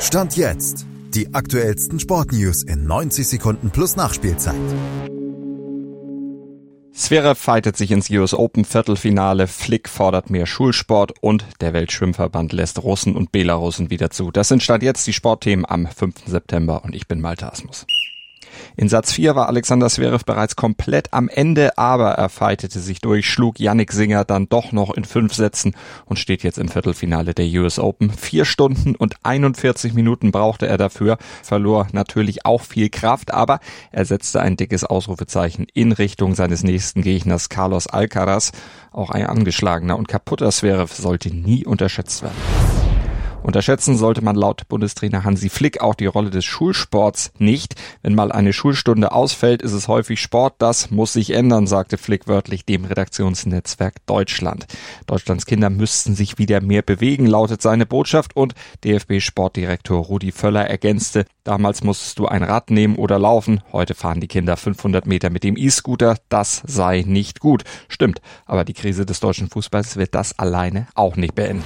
Stand jetzt. Die aktuellsten Sportnews in 90 Sekunden plus Nachspielzeit. Sverre fightet sich ins US Open Viertelfinale, Flick fordert mehr Schulsport und der Weltschwimmverband lässt Russen und Belarussen wieder zu. Das sind Stand jetzt die Sportthemen am 5. September und ich bin Malte Asmus. In Satz 4 war Alexander Zverev bereits komplett am Ende, aber er fightete sich durch, schlug Yannick Singer dann doch noch in fünf Sätzen und steht jetzt im Viertelfinale der US Open. Vier Stunden und 41 Minuten brauchte er dafür, verlor natürlich auch viel Kraft, aber er setzte ein dickes Ausrufezeichen in Richtung seines nächsten Gegners Carlos Alcaraz. Auch ein angeschlagener und kaputter Zverev sollte nie unterschätzt werden. Unterschätzen sollte man laut Bundestrainer Hansi Flick auch die Rolle des Schulsports nicht. Wenn mal eine Schulstunde ausfällt, ist es häufig Sport. Das muss sich ändern, sagte Flick wörtlich dem Redaktionsnetzwerk Deutschland. Deutschlands Kinder müssten sich wieder mehr bewegen, lautet seine Botschaft und DFB-Sportdirektor Rudi Völler ergänzte, damals musstest du ein Rad nehmen oder laufen, heute fahren die Kinder 500 Meter mit dem E-Scooter, das sei nicht gut. Stimmt, aber die Krise des deutschen Fußballs wird das alleine auch nicht beenden.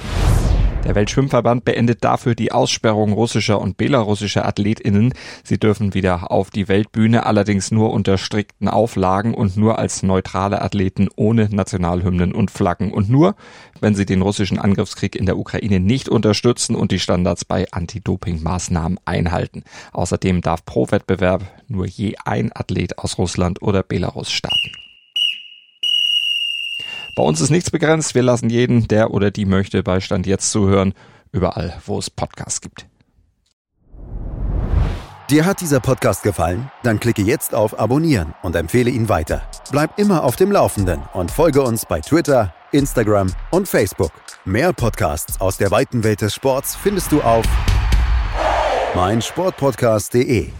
Der Weltschwimmverband beendet dafür die Aussperrung russischer und belarussischer AthletInnen. Sie dürfen wieder auf die Weltbühne, allerdings nur unter strikten Auflagen und nur als neutrale Athleten ohne Nationalhymnen und Flaggen und nur, wenn sie den russischen Angriffskrieg in der Ukraine nicht unterstützen und die Standards bei Anti-Doping-Maßnahmen einhalten. Außerdem darf pro Wettbewerb nur je ein Athlet aus Russland oder Belarus starten. Bei uns ist nichts begrenzt. Wir lassen jeden, der oder die möchte, bei Stand jetzt zuhören, überall, wo es Podcasts gibt. Dir hat dieser Podcast gefallen? Dann klicke jetzt auf Abonnieren und empfehle ihn weiter. Bleib immer auf dem Laufenden und folge uns bei Twitter, Instagram und Facebook. Mehr Podcasts aus der weiten Welt des Sports findest du auf meinsportpodcast.de.